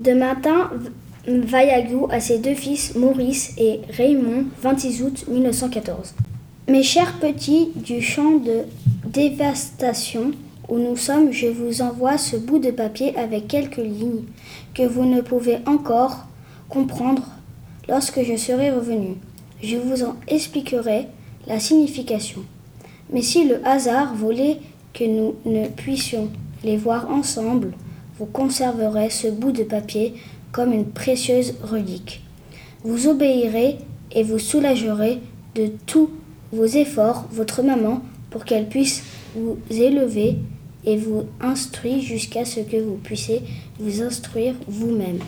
De Martin Vaillagou à ses deux fils Maurice et Raymond, 26 août 1914. Mes chers petits du champ de dévastation où nous sommes, je vous envoie ce bout de papier avec quelques lignes que vous ne pouvez encore comprendre lorsque je serai revenu. Je vous en expliquerai la signification. Mais si le hasard voulait que nous ne puissions les voir ensemble, vous conserverez ce bout de papier comme une précieuse relique. Vous obéirez et vous soulagerez de tous vos efforts votre maman pour qu'elle puisse vous élever et vous instruire jusqu'à ce que vous puissiez vous instruire vous-même.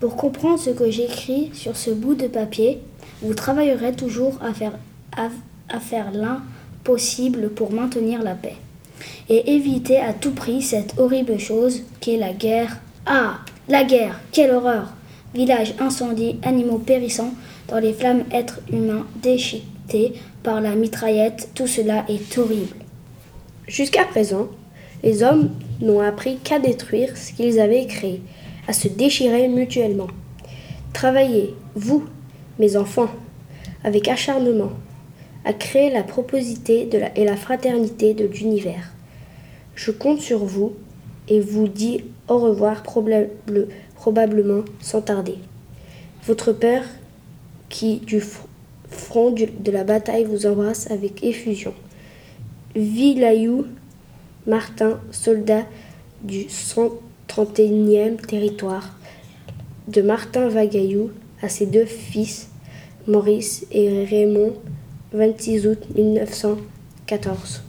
Pour comprendre ce que j'écris sur ce bout de papier, vous travaillerez toujours à faire, à, à faire l'impossible pour maintenir la paix et éviter à tout prix cette horrible chose qu'est la guerre. Ah La guerre Quelle horreur Villages incendiés, animaux périssants dans les flammes, êtres humains déchiquetés par la mitraillette, tout cela est horrible. Jusqu'à présent, les hommes n'ont appris qu'à détruire ce qu'ils avaient créé, à se déchirer mutuellement. Travaillez, vous, mes enfants, avec acharnement, à créer la proposité et la fraternité de l'univers. Je compte sur vous et vous dis au revoir probable, probablement sans tarder. Votre père qui du front de la bataille vous embrasse avec effusion. Vilayou Martin, soldat du 131e territoire, de Martin Vagaillou à ses deux fils, Maurice et Raymond, 26 août 1914.